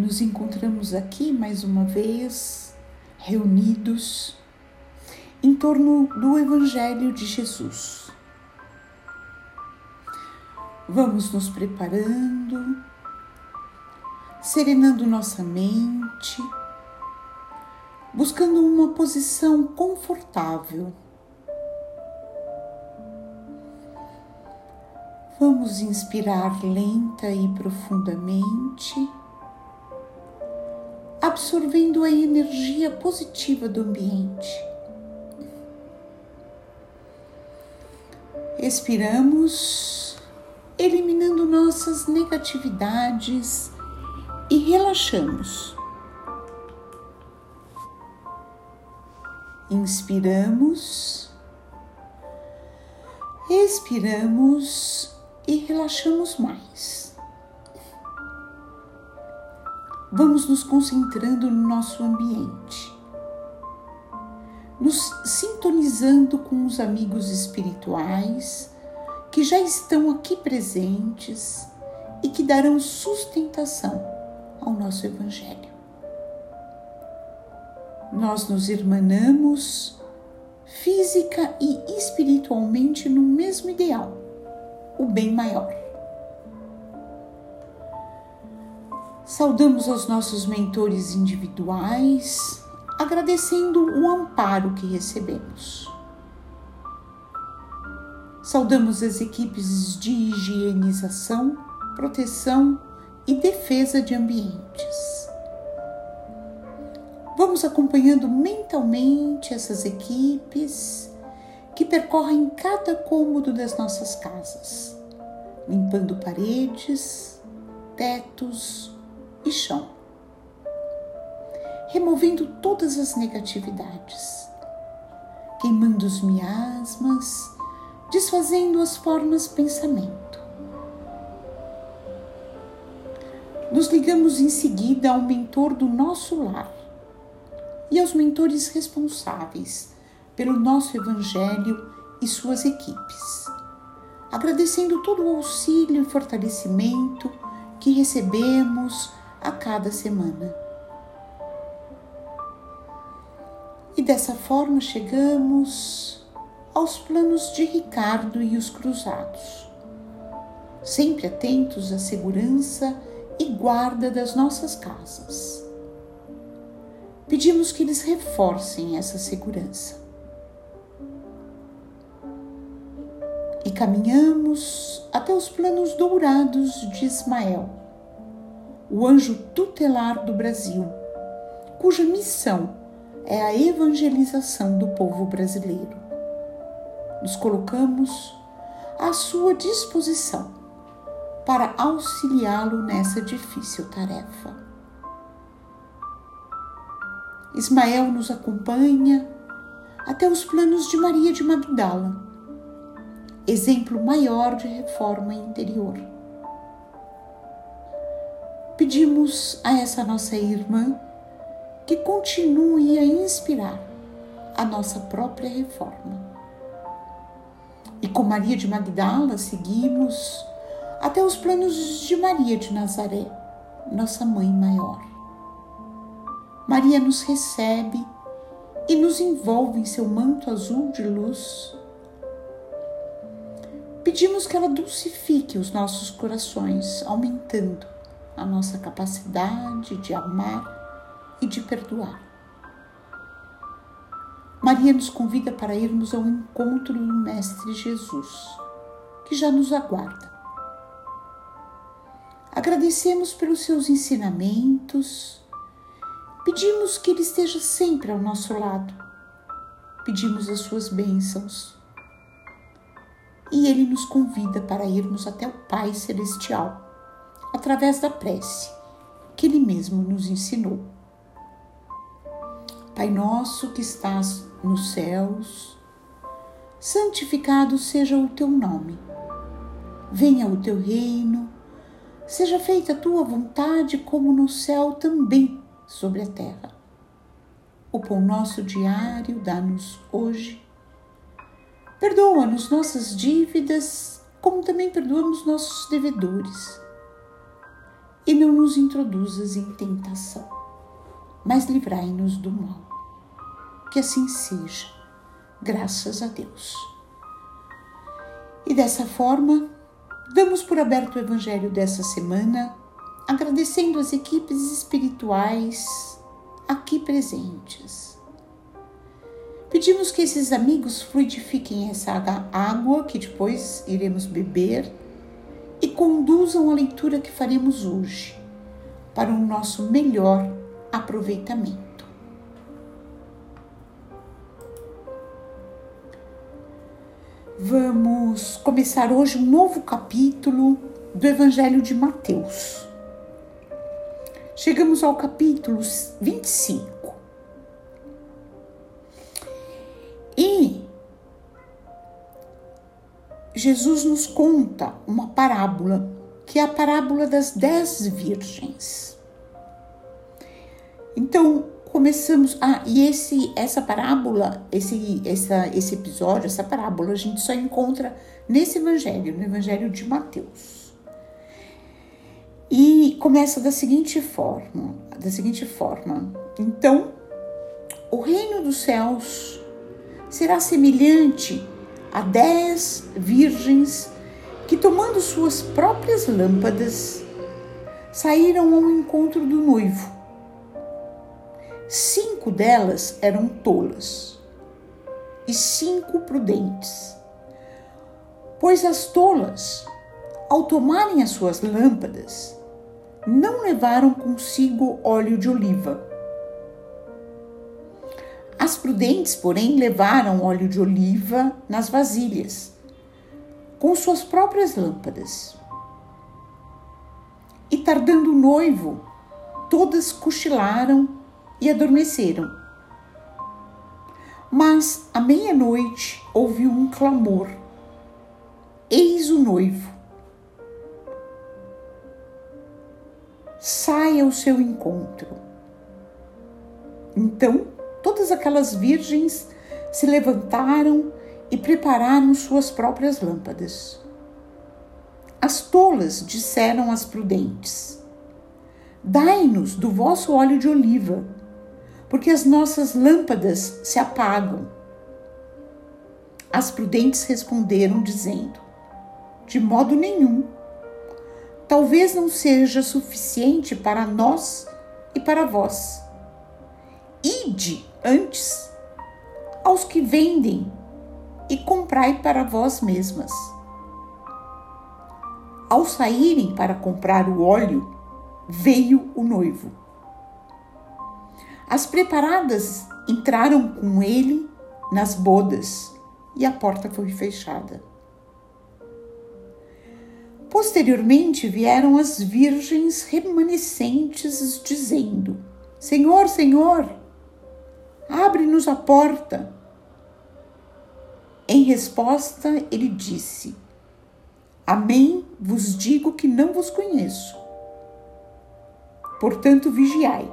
nos encontramos aqui mais uma vez, reunidos em torno do Evangelho de Jesus. Vamos nos preparando, serenando nossa mente, buscando uma posição confortável. Vamos inspirar lenta e profundamente, absorvendo a energia positiva do ambiente. Expiramos, eliminando nossas negatividades e relaxamos. Inspiramos, expiramos e relaxamos mais. Vamos nos concentrando no nosso ambiente, nos sintonizando com os amigos espirituais que já estão aqui presentes e que darão sustentação ao nosso Evangelho. Nós nos irmanamos física e espiritualmente no mesmo ideal, o bem maior. Saudamos aos nossos mentores individuais, agradecendo o amparo que recebemos. Saudamos as equipes de higienização, proteção e defesa de ambientes. Vamos acompanhando mentalmente essas equipes que percorrem cada cômodo das nossas casas, limpando paredes, tetos e chão, removendo todas as negatividades, queimando os miasmas, desfazendo as formas pensamento. Nos ligamos em seguida ao mentor do nosso lar e aos mentores responsáveis pelo nosso Evangelho e suas equipes, agradecendo todo o auxílio e fortalecimento que recebemos a cada semana. E dessa forma chegamos aos planos de Ricardo e os cruzados, sempre atentos à segurança e guarda das nossas casas pedimos que eles reforcem essa segurança. E caminhamos até os planos dourados de Ismael, o anjo tutelar do Brasil, cuja missão é a evangelização do povo brasileiro. Nos colocamos à sua disposição para auxiliá-lo nessa difícil tarefa. Ismael nos acompanha até os planos de Maria de Magdala, exemplo maior de reforma interior. Pedimos a essa nossa irmã que continue a inspirar a nossa própria reforma. E com Maria de Magdala seguimos até os planos de Maria de Nazaré, nossa mãe maior. Maria nos recebe e nos envolve em seu manto azul de luz. Pedimos que ela dulcifique os nossos corações, aumentando a nossa capacidade de amar e de perdoar. Maria nos convida para irmos ao encontro do Mestre Jesus, que já nos aguarda. Agradecemos pelos seus ensinamentos, Pedimos que Ele esteja sempre ao nosso lado. Pedimos as suas bênçãos. E Ele nos convida para irmos até o Pai Celestial, através da prece que Ele mesmo nos ensinou. Pai nosso que estás nos céus, santificado seja o teu nome. Venha o teu reino, seja feita a tua vontade, como no céu também sobre a terra. O pão nosso diário dá-nos hoje. Perdoa-nos nossas dívidas, como também perdoamos nossos devedores. E não nos introduzas em tentação, mas livrai-nos do mal. Que assim seja, graças a Deus. E dessa forma, damos por aberto o Evangelho dessa semana, agradecendo as equipes espirituais aqui presentes. Pedimos que esses amigos fluidifiquem essa água que depois iremos beber conduzam a leitura que faremos hoje para o nosso melhor aproveitamento. Vamos começar hoje um novo capítulo do Evangelho de Mateus. Chegamos ao capítulo 25. Jesus nos conta uma parábola, que é a parábola das dez virgens. Então, começamos. Ah, e esse, essa parábola, esse, essa, esse episódio, essa parábola, a gente só encontra nesse evangelho, no evangelho de Mateus. E começa da seguinte forma: da seguinte forma. Então, o reino dos céus será semelhante dez virgens que, tomando suas próprias lâmpadas, saíram ao encontro do noivo Cinco delas eram tolas e cinco prudentes. Pois as tolas, ao tomarem as suas lâmpadas, não levaram consigo óleo de oliva. As prudentes, porém, levaram óleo de oliva nas vasilhas, com suas próprias lâmpadas. E tardando o noivo, todas cochilaram e adormeceram. Mas à meia-noite ouviu um clamor: Eis o noivo. Saia ao seu encontro. Então todas aquelas virgens se levantaram e prepararam suas próprias lâmpadas. As tolas disseram às prudentes: Dai-nos do vosso óleo de oliva porque as nossas lâmpadas se apagam. As prudentes responderam, dizendo: De modo nenhum. Talvez não seja suficiente para nós e para vós. Ide antes aos que vendem e comprai para vós mesmas. Ao saírem para comprar o óleo, veio o noivo. As preparadas entraram com ele nas bodas e a porta foi fechada. Posteriormente vieram as virgens remanescentes, dizendo: Senhor, Senhor, abre-nos a porta. Em resposta, ele disse: Amém vos digo que não vos conheço. Portanto, vigiai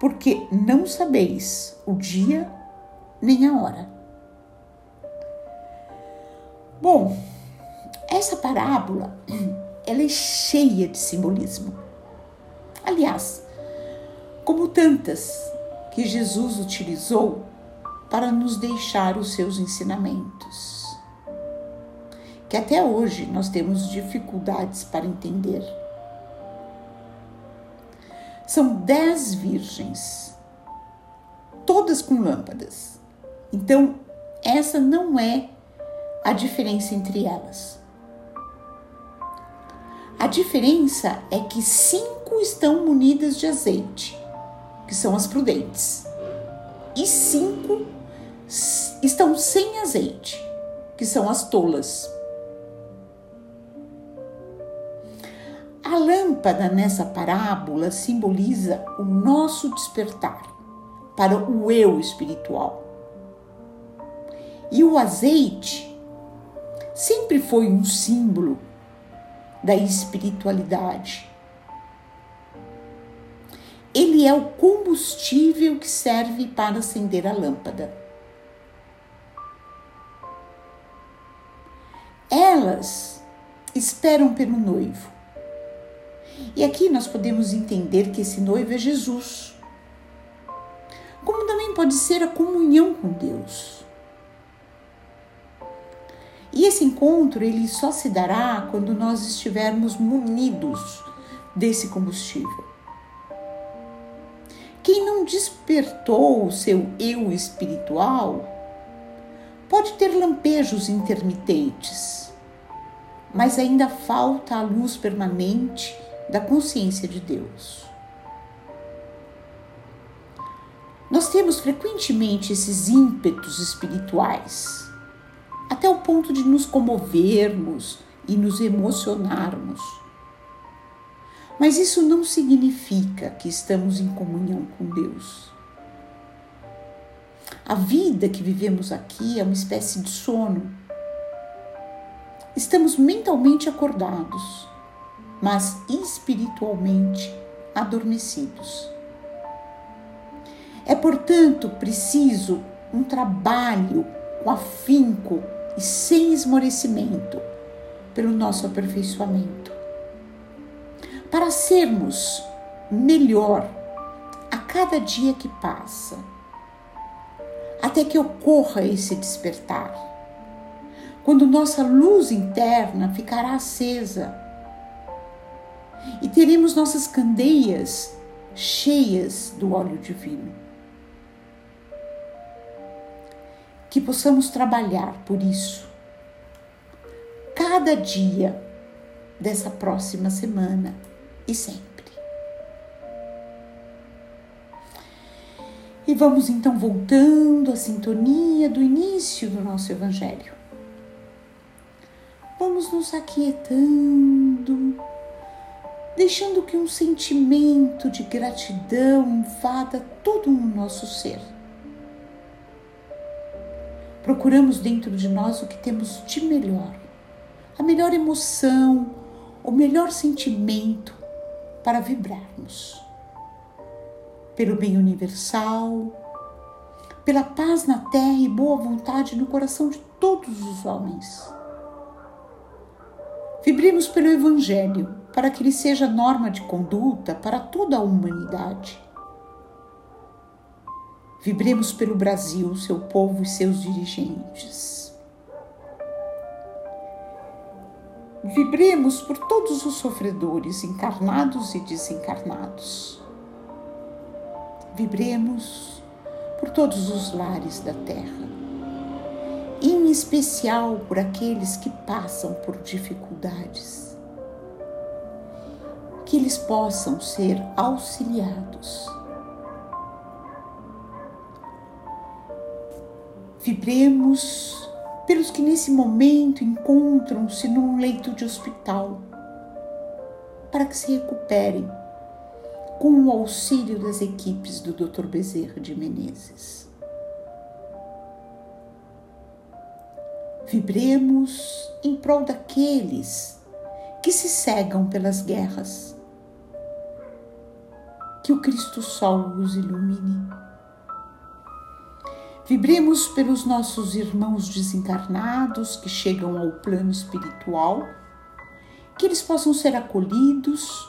porque não sabeis o dia nem a hora. Bom, essa parábola ela é cheia de simbolismo. Aliás, como tantas que Jesus utilizou para nos deixar os seus ensinamentos, que até hoje nós temos dificuldades para entender. São dez virgens, todas com lâmpadas. Então, essa não é a diferença entre elas. A diferença é que cinco estão munidas de azeite, que são as prudentes, e cinco estão sem azeite, que são as tolas. A lâmpada nessa parábola simboliza o nosso despertar para o eu espiritual. E o azeite sempre foi um símbolo da espiritualidade. Ele é o combustível que serve para acender a lâmpada. Elas esperam pelo noivo E aqui nós podemos entender que esse noivo é Jesus. Como também pode ser a comunhão com Deus. E esse encontro ele só se dará quando nós estivermos munidos desse combustível. Quem não despertou o seu eu espiritual pode ter lampejos intermitentes, mas ainda falta a luz permanente da consciência de Deus. Nós temos frequentemente esses ímpetos espirituais, até o ponto de nos comovermos e nos emocionarmos. Mas isso não significa que estamos em comunhão com Deus. A vida que vivemos aqui é uma espécie de sono. Estamos mentalmente acordados, mas espiritualmente adormecidos. É, portanto, preciso um trabalho com afinco e sem esmorecimento pelo nosso aperfeiçoamento para sermos melhor a cada dia que passa, até que ocorra esse despertar, quando nossa luz interna ficará acesa e teremos nossas candeias cheias do óleo divino. Que possamos trabalhar por isso cada dia dessa próxima semana e sempre. E vamos então voltando à sintonia do início do nosso Evangelho. Vamos nos aquietando, deixando que um sentimento de gratidão invada todo o nosso ser. Procuramos dentro de nós o que temos de melhor, a melhor emoção, o melhor sentimento, para vibrarmos pelo bem universal, pela paz na terra e boa vontade no coração de todos os homens. Vibremos pelo Evangelho para que ele seja norma de conduta para toda a humanidade. Vibremos pelo Brasil, seu povo e seus dirigentes. Vibremos por todos os sofredores, encarnados e desencarnados. Vibremos por todos os lares da terra, em especial por aqueles que passam por dificuldades. Que eles possam ser auxiliados. Vibremos pelos que nesse momento encontram-se num leito de hospital, para que se recuperem com o auxílio das equipes do Dr. Bezerra de Menezes. Vibremos em prol daqueles que se cegam pelas guerras. Que o Cristo Sol os ilumine Vibremos pelos nossos irmãos desencarnados que chegam ao plano espiritual, que eles possam ser acolhidos,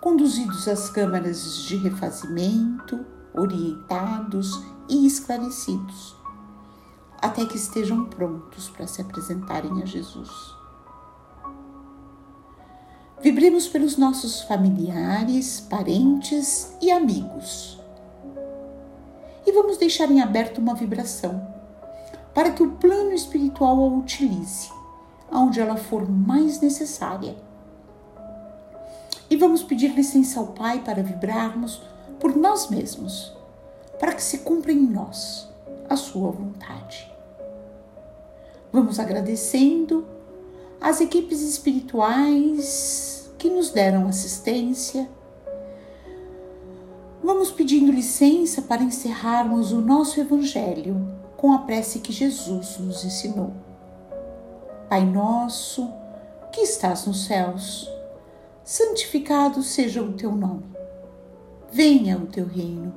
conduzidos às câmaras de refazimento, orientados e esclarecidos, até que estejam prontos para se apresentarem a Jesus. Vibremos pelos nossos familiares, parentes e amigos e vamos deixar em aberto uma vibração para que o plano espiritual a utilize aonde ela for mais necessária. E vamos pedir licença ao Pai para vibrarmos por nós mesmos, para que se cumpra em nós a sua vontade. Vamos agradecendo às equipes espirituais que nos deram assistência Vamos pedindo licença para encerrarmos o nosso Evangelho com a prece que Jesus nos ensinou. Pai nosso, que estás nos céus, santificado seja o teu nome. Venha o teu reino.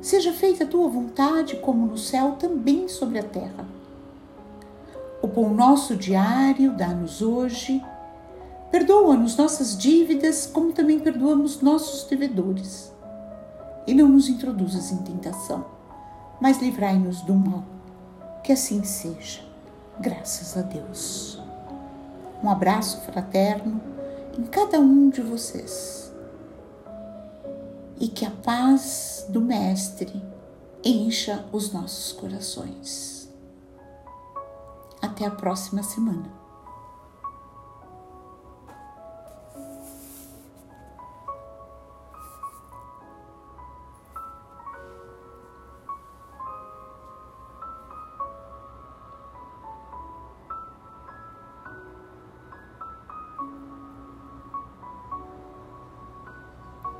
Seja feita a tua vontade, como no céu, também sobre a terra. O pão nosso diário dá-nos hoje. Perdoa-nos nossas dívidas, como também perdoamos nossos devedores. E não nos introduzas em tentação, mas livrai-nos do mal. Que assim seja. Graças a Deus. Um abraço fraterno em cada um de vocês. E que a paz do Mestre encha os nossos corações. Até a próxima semana.